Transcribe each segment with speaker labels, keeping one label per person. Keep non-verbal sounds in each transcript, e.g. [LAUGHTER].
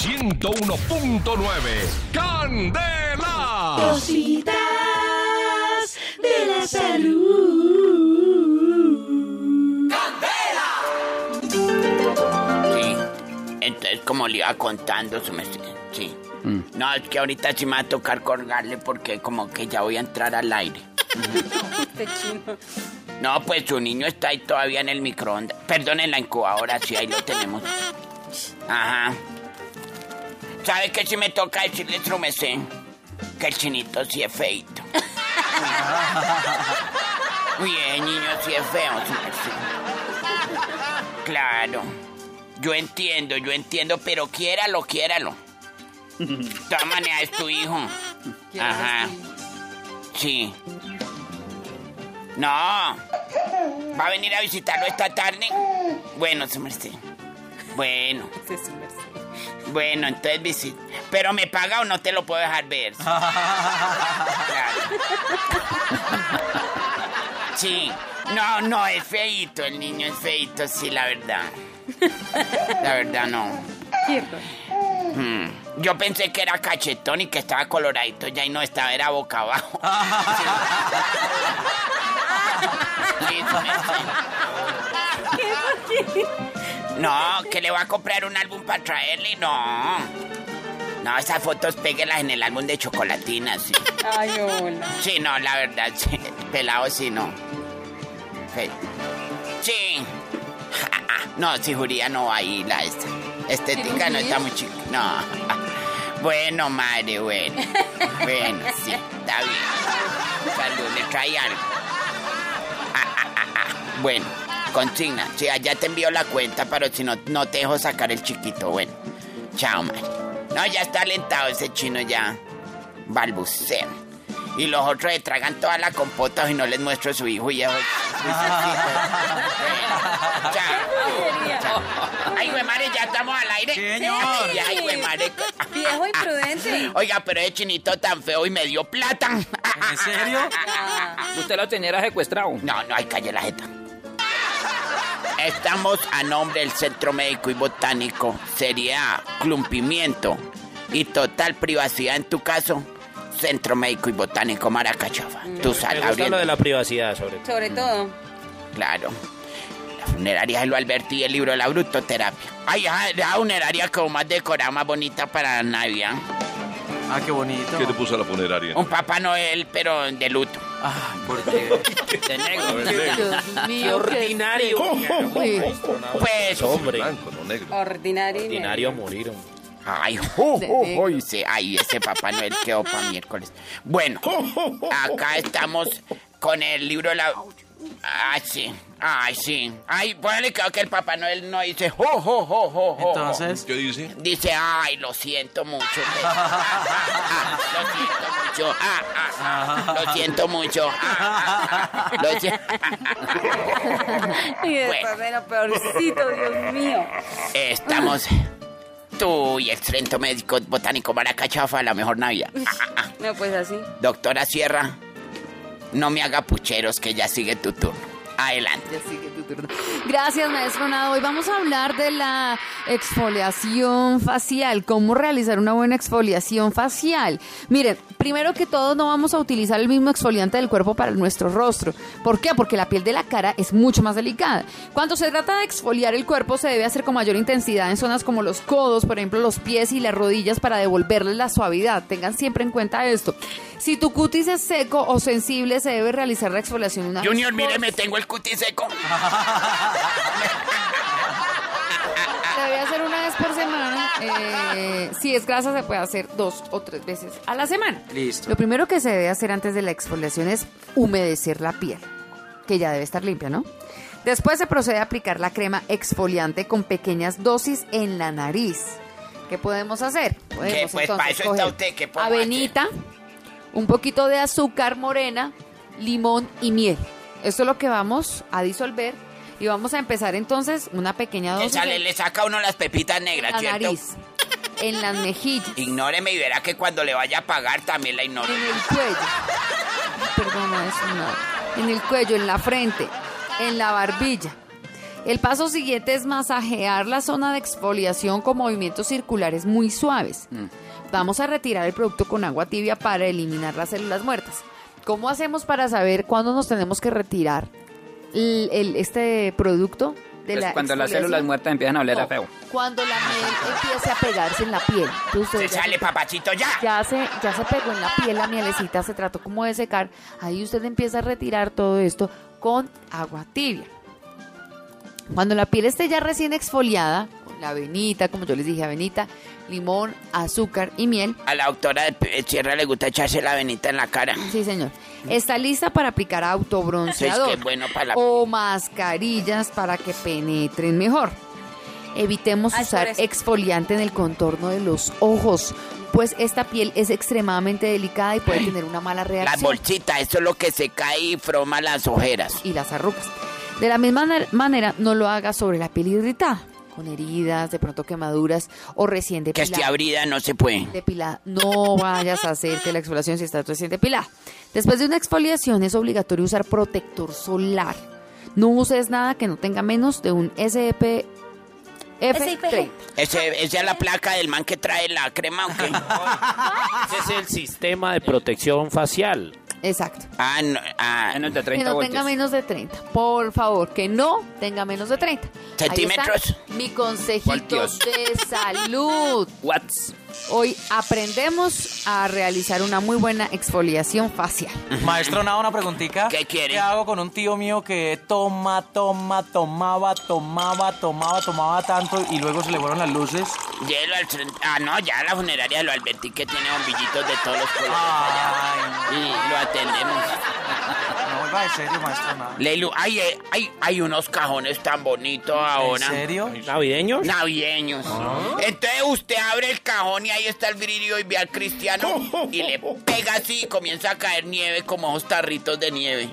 Speaker 1: 101.9. ¡Candela!
Speaker 2: Cositas de la salud.
Speaker 3: Sí. Entonces, como le iba contando, su merced, sí. No, es que ahorita sí me va a tocar colgarle porque como que ya voy a entrar al aire. No, pues su niño está ahí todavía en el microondas. Perdón, en la incubadora, sí, ahí lo tenemos. Ajá. ¿Sabe qué si me toca decirle, merced? Que el chinito sí es feito. [LAUGHS] Bien, niño, sí es feo, merced. Claro. Yo entiendo, yo entiendo, pero quiéralo, quiéralo. De todas maneras es tu hijo. Ajá. Sí. No. ¿Va a venir a visitarlo esta tarde? Bueno, su merced. Bueno. Bueno, entonces visita. Pero me paga o no te lo puedo dejar ver. [LAUGHS] Claro. Sí. No, no, es feito, el niño es feito, sí, la verdad. La verdad no. Hmm. Yo pensé que era cachetón y que estaba coloradito ya y no estaba, era boca abajo. [LAUGHS] Sí. [LAUGHS] No, que le voy a comprar un álbum para traerle, no. No, esas fotos péguelas en el álbum de chocolatina, sí.
Speaker 4: Ay, hola.
Speaker 3: Sí, no, la verdad, sí. Pelado sí, no. Sí. Sí. No, si Juría no ahí, la esta. Estética no está muy chica. No. Bueno, madre, bueno. Bueno, sí, está bien. Salud, le trae algo. Ah, ah, ah, ah. Bueno, consigna. Sí, allá te envío la cuenta, pero si no, no te dejo sacar el chiquito. Bueno, chao, madre. No, ya está alentado ese chino ya. Balbucea. Y los otros le tragan toda la compota y no les muestro a su hijo y ya. [LAUGHS] Chao. Ay, güey, madre, ya estamos al aire.
Speaker 5: Señor.
Speaker 3: Ay, ay, güey, madre.
Speaker 4: Viejo imprudente.
Speaker 3: Oiga, pero ese chinito tan feo y me dio plata.
Speaker 5: ¿En serio? [LAUGHS]
Speaker 6: Usted lo tenía secuestrado.
Speaker 3: No, no, hay calle la jeta. Estamos a nombre del Centro Médico y Botánico, Sería Clumpimiento y total privacidad en tu caso. Centro Médico y Botánico Maracachafa. Tu
Speaker 6: Me
Speaker 3: sala
Speaker 6: gusta lo de la privacidad, sobre todo.
Speaker 4: Sobre todo.
Speaker 3: Claro. La funeraria de lo Alberti y el libro de la brutoterapia. Ay, ya, la funeraria como más decorada, más bonita para Navidad.
Speaker 5: Ah, qué bonito.
Speaker 1: ¿Qué te puso la funeraria?
Speaker 3: Un Papá Noel, pero de luto.
Speaker 5: Ay, ¿por qué? [LAUGHS]
Speaker 6: De negro.
Speaker 2: Dios mío,
Speaker 6: ordinario.
Speaker 3: Pues,
Speaker 6: Hombre.
Speaker 1: Blanco, no negro.
Speaker 4: Ordinario.
Speaker 6: Ordinario morir.
Speaker 3: Ay, se- ay, ese Papá Noel quedó para miércoles. Bueno, acá estamos con el libro de la... Ay, sí, ay, sí. Ay, ponle creo que el Papá Noel no dice... Jo, jo, jo, jo, jo.
Speaker 5: Entonces,
Speaker 1: ¿Qué dice?
Speaker 3: Dice, ay, lo siento mucho. [LAUGHS] Lo siento mucho. Lo siento mucho. Lo si-
Speaker 4: Y después de lo peorcito, Dios mío.
Speaker 3: Estamos... Tú y el Centro Médico Botánico Maracachafa, la mejor Navidad.
Speaker 4: No, pues así.
Speaker 3: Doctora Sierra, no me haga pucheros que ya sigue tu turno. Adelante.
Speaker 2: Gracias, maestro Nado. Hoy vamos a hablar de la exfoliación facial. ¿Cómo realizar una buena exfoliación facial? Miren, primero que todo, no vamos a utilizar el mismo exfoliante del cuerpo para nuestro rostro. ¿Por qué? Porque la piel de la cara es mucho más delicada. Cuando se trata de exfoliar el cuerpo, se debe hacer con mayor intensidad en zonas como los codos, por ejemplo, los pies y las rodillas para devolverle la suavidad. Tengan siempre en cuenta esto. Si tu cutis es seco o sensible, se debe realizar la exfoliación una vez
Speaker 3: Junior, mire, me tengo el cutis seco. [LAUGHS]
Speaker 2: Se debe hacer una vez por semana. Eh, si es grasa, se puede hacer dos o tres veces a la semana.
Speaker 5: Listo.
Speaker 2: Lo primero que se debe hacer antes de la exfoliación es humedecer la piel, que ya debe estar limpia, ¿no? Después se procede a aplicar la crema exfoliante con pequeñas dosis en la nariz. ¿Qué podemos hacer? Podemos
Speaker 3: pues, para eso está usted, ¿qué
Speaker 2: avenita, un poquito de azúcar morena, limón y miel. Esto es lo que vamos a disolver y vamos a empezar entonces una pequeña
Speaker 3: Que
Speaker 2: dosis en
Speaker 3: le saca uno las pepitas negras,
Speaker 2: la
Speaker 3: ¿cierto?
Speaker 2: nariz, en las mejillas,
Speaker 3: Ignóreme y verá que cuando le vaya a pagar también la ignoro.
Speaker 2: en el cuello. Perdona, eso no. En el cuello, en la frente, en la barbilla. El paso siguiente es masajear la zona de exfoliación con movimientos circulares muy suaves. Vamos a retirar el producto con agua tibia para eliminar las células muertas. ¿Cómo hacemos para saber cuándo nos tenemos que retirar el- el- este producto de
Speaker 6: Pues
Speaker 2: la
Speaker 6: cuando las células muertas empiezan a oler a
Speaker 2: No,
Speaker 6: feo.
Speaker 2: Cuando la miel empiece a pegarse en la piel. Entonces,
Speaker 3: Se sale, papachito, ya.
Speaker 2: ya se, ya se pegó en la piel la mielecita, se trató como de secar. Ahí usted empieza a retirar todo esto con agua tibia. Cuando la piel esté ya recién exfoliada, con la avenita, como yo les dije, avenita, limón, azúcar y miel,
Speaker 3: A la doctora de Sierra le gusta echarse la venita en la cara.
Speaker 2: sí señor, está lista para aplicar autobronceador
Speaker 3: Es que bueno para la-
Speaker 2: o mascarillas para que penetren mejor. Evitemos
Speaker 4: Ay, por
Speaker 2: usar exfoliante en el contorno de los ojos, pues esta piel es extremadamente delicada y puede tener una mala
Speaker 3: Las
Speaker 2: reacción.
Speaker 3: bolsitas, eso es lo que se cae y froma las ojeras.
Speaker 2: y las arrugas. De la misma maner- manera, no lo haga sobre la piel irritada, con heridas, de pronto quemaduras o recién
Speaker 3: Que esté
Speaker 2: depilada.
Speaker 3: abrida no se puede.
Speaker 2: depilada. No vayas a hacer que la exfoliación si está recién depilada. Después de una exfoliación es obligatorio usar protector solar. No uses nada que no tenga menos de un SPF 30.
Speaker 3: Ese, esa es la placa del man que trae la crema, ¿o qué? [LAUGHS]
Speaker 6: Ese es el sistema de protección facial.
Speaker 2: Exacto.
Speaker 3: Ah, no, ah,
Speaker 6: Menos de
Speaker 2: Que
Speaker 6: 30
Speaker 2: no tenga
Speaker 6: voltios.
Speaker 2: menos de 30. Por favor, que no tenga menos de 30. Ahí
Speaker 3: ¿Centímetros?
Speaker 2: está Mi consejito
Speaker 6: Voltios.
Speaker 2: de salud. [LAUGHS]
Speaker 6: Watts.
Speaker 2: Hoy aprendemos a realizar una muy buena exfoliación facial.
Speaker 5: Maestro, nada, una preguntita.
Speaker 3: ¿Qué quiere?
Speaker 5: ¿Qué hago con un tío mío que toma, toma, tomaba, tomaba, tomaba, tomaba tanto y luego se le fueron las luces?
Speaker 3: Llévelo al Ah, no, ya la funeraria lo advertí que tiene bombillitos de todos los colores
Speaker 5: Ay,
Speaker 3: allá. Y lo atendemos.
Speaker 5: Vuelva de serio, maestro, nada.
Speaker 3: Leilu, ay, eh, ay, hay unos cajones tan bonitos
Speaker 5: ¿En
Speaker 3: ahora.
Speaker 5: serio?
Speaker 6: ¿Navideños?
Speaker 3: Navideños. Entonces usted abre el cajón y ahí está el vidrio y ve al cristiano [LAUGHS] y le pega así y comienza a caer nieve como esos tarritos de nieve.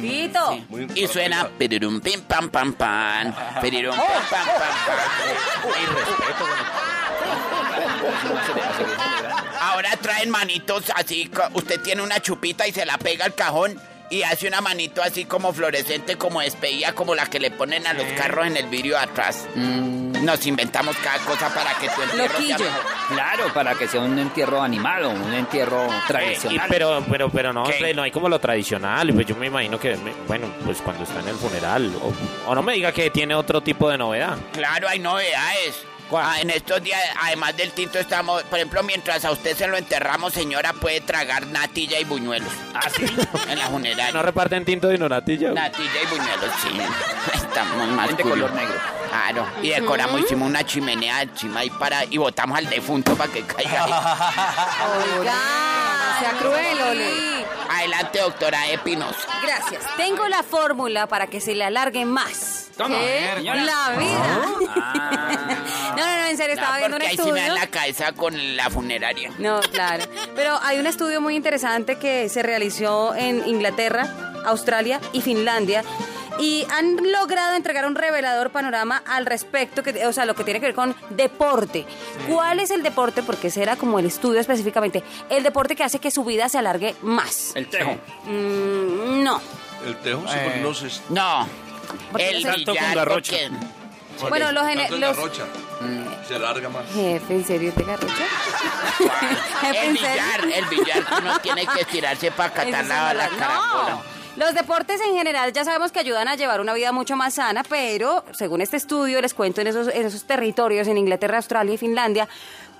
Speaker 4: Tito.
Speaker 3: Y suena pirirum pim pam pam pam, pirirum pim pam pam pam. [LAUGHS]
Speaker 6: Y respeto.
Speaker 3: Traen manitos así, usted tiene una chupita y se la pega al cajón y hace una manito así como fluorescente, como despedida, como la que le ponen a los carros en el vidrio atrás. Nos inventamos cada cosa para que tu entierro sea
Speaker 4: Loquillo.
Speaker 3: mejor.
Speaker 6: Claro, para que sea un entierro animal o un entierro
Speaker 1: Y-
Speaker 6: tradicional.
Speaker 1: pero, pero, pero no, no hay como lo tradicional. Pues yo me imagino que, me- bueno, pues cuando está en el funeral. O, o no me diga que tiene otro tipo de novedad.
Speaker 3: Claro, hay novedades.
Speaker 1: ¿Cuál?
Speaker 3: Ah, en estos días, además del tinto, estamos, por ejemplo, mientras a usted se lo enterramos, señora, puede tragar natilla y buñuelos.
Speaker 1: ¿Ah, sí? [LAUGHS]
Speaker 3: En la funeraria.
Speaker 1: ¿No reparten tinto de natilla?
Speaker 3: Natilla y buñuelos, sí. [LAUGHS] Estamos más
Speaker 6: de color negro.
Speaker 3: Claro. Y decoramos, hicimos una chimenea encima ahí para, y botamos al defunto para que caiga ahí. [LAUGHS]
Speaker 4: Oiga.
Speaker 2: No sea cruel, Ole.
Speaker 3: Adelante, doctora Epinos.
Speaker 4: Gracias. Tengo la fórmula para que se le alargue más. La vida.
Speaker 6: Ah. [LAUGHS]
Speaker 4: No, no, no, en serio, estaba
Speaker 3: No,
Speaker 4: viendo un
Speaker 3: porque ahí sí me
Speaker 4: estudio.
Speaker 3: la cabeza con la funeraria.
Speaker 4: No, claro. Pero hay un estudio muy interesante que se realizó en Inglaterra, Australia y Finlandia. Y han logrado entregar un revelador panorama al respecto, que, o sea, lo que tiene que ver con deporte. ¿Cuál es el deporte? Porque ese era como el estudio específicamente. El deporte que hace que su vida se alargue más.
Speaker 6: El tejo.
Speaker 4: Mm, no.
Speaker 7: El tejo sí,
Speaker 5: Eh.
Speaker 7: porque no se...
Speaker 3: No. El
Speaker 6: Salto con
Speaker 3: billar,
Speaker 6: garrocha.
Speaker 3: porque-
Speaker 4: Bueno, los, gene-
Speaker 7: Tanto en la
Speaker 4: los
Speaker 7: rocha. Se alarga más.
Speaker 2: Jefe, ¿en serio te garrocha? [LAUGHS]
Speaker 3: El
Speaker 4: ¿En serio?
Speaker 3: billar, el billar que uno tiene que estirarse para
Speaker 4: Eso
Speaker 3: catar
Speaker 4: sí
Speaker 3: la,
Speaker 4: no
Speaker 3: la
Speaker 4: la-
Speaker 3: carambola.
Speaker 4: no. Los deportes en general ya sabemos que ayudan a llevar una vida mucho más sana, pero según este estudio, les cuento, en esos, en esos territorios, en Inglaterra, Australia y Finlandia,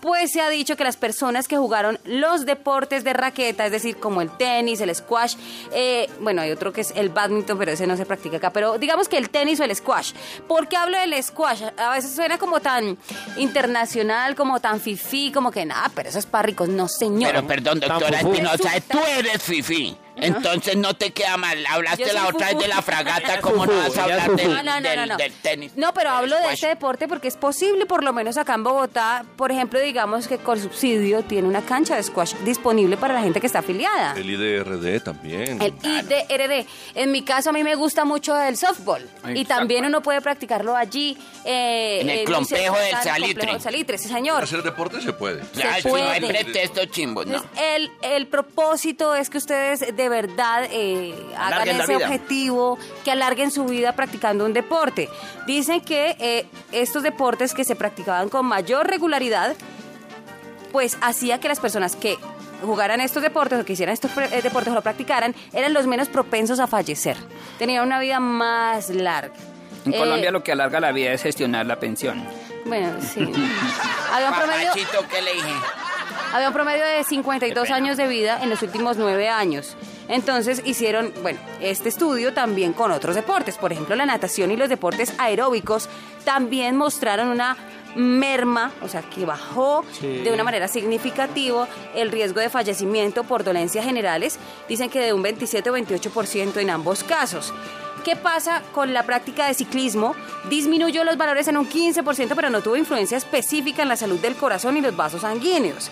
Speaker 4: pues se ha dicho que las personas que jugaron los deportes de raqueta, es decir, como el tenis, el squash, eh, bueno, hay otro que es el badminton, pero ese no se practica acá, pero digamos que el tenis o el squash. ¿Por qué hablo del squash? A veces suena como tan internacional, como tan fifí, como que nada, pero eso es para ricos. No, señor.
Speaker 3: Pero perdón, doctora. Espinosa, tú eres fifi. Entonces no te queda mal. Hablaste la otra vez de la fragata, [LAUGHS] como no vas a hablar del.
Speaker 4: No, no, no,
Speaker 3: del-
Speaker 4: no, no.
Speaker 3: del tenis.
Speaker 4: No, pero hablo de
Speaker 3: squash.
Speaker 4: este deporte porque es posible, por lo menos acá en Bogotá, por ejemplo, digamos que con subsidio tiene una cancha de squash disponible para la gente que está afiliada.
Speaker 7: El IDRD también.
Speaker 4: El IDRD. En mi caso, a mí me gusta mucho el softball. Y también uno puede practicarlo allí. eh,
Speaker 3: En el complejo del
Speaker 4: el
Speaker 3: Salitre.
Speaker 4: Salitre, sí, señor.
Speaker 7: Hacer deporte se puede.
Speaker 3: Ya,
Speaker 4: se
Speaker 3: si no hay
Speaker 4: puede.
Speaker 3: pretexto chimbo, no.
Speaker 4: Entonces, el, el propósito es que ustedes de verdad eh, hagan ese objetivo, que alarguen su vida practicando un deporte. Dicen que eh, estos deportes que se practicaban con mayor regularidad, pues hacía que las personas que jugaran estos deportes o que hicieran estos eh, deportes o lo practicaran eran los menos propensos a fallecer. Tenían una vida más larga.
Speaker 8: En
Speaker 4: Eh,
Speaker 8: Colombia lo que alarga la vida es gestionar la pensión.
Speaker 4: Bueno, sí. [LAUGHS] Había un promedio,
Speaker 3: Papachito, ¿qué le dije?
Speaker 4: había un promedio de 52 años de vida en los últimos nueve años. Entonces hicieron, bueno, este estudio también con otros deportes. Por ejemplo, la natación y los deportes aeróbicos también mostraron una merma, o sea, que bajó
Speaker 5: Sí.
Speaker 4: de una manera significativa el riesgo de fallecimiento por dolencias generales. Dicen que de un 27 o 28% en ambos casos. ¿Qué pasa con la práctica de ciclismo? Disminuyó los valores en un 15%, pero no tuvo influencia específica en la salud del corazón y los vasos sanguíneos.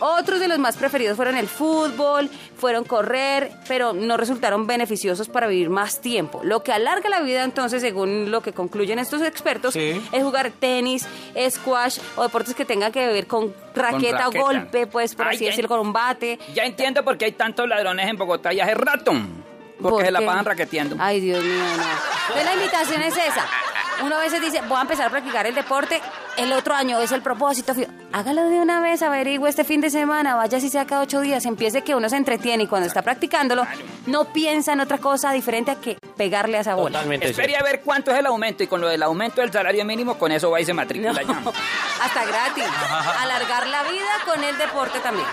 Speaker 4: Otros de los más preferidos fueron el fútbol, fueron correr, pero no resultaron beneficiosos para vivir más tiempo. Lo que alarga la vida, entonces, según lo que concluyen estos expertos,
Speaker 5: Sí.
Speaker 4: es jugar tenis, squash o deportes que tengan que ver con raqueta,
Speaker 8: raqueta.
Speaker 4: o golpe, pues, por
Speaker 8: Ay,
Speaker 4: así
Speaker 8: ya-
Speaker 4: decirlo, con un bate.
Speaker 8: Ya entiendo por qué hay tantos ladrones en Bogotá y hace rato. Porque
Speaker 4: ¿Por
Speaker 8: se la pasan raqueteando.
Speaker 4: Ay, Dios mío, no. Entonces la invitación es esa. Uno a veces dice, voy a empezar a practicar el deporte, el otro año es el propósito. fijo. Hágalo de una vez, averigüe este fin de semana, vaya si sea cada ocho días, empiece que uno se entretiene y cuando está practicándolo, no piensa en otra cosa diferente a que pegarle a esa bola.
Speaker 1: Totalmente
Speaker 8: Espere a ver cuánto es el aumento y con lo del aumento del salario mínimo, con eso va y se matricula ya.
Speaker 4: Hasta gratis. Alargar la vida con el deporte también.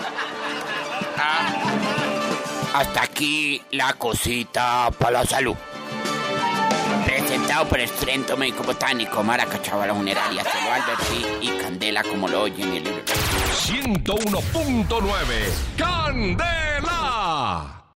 Speaker 3: Hasta aquí la cosita para la salud. Presentado por el Centro Médico Botánico, Maracachaba, la funeraria, Celo Alberti y Candela, como lo oyen en el libro.
Speaker 9: 101.9 Candela.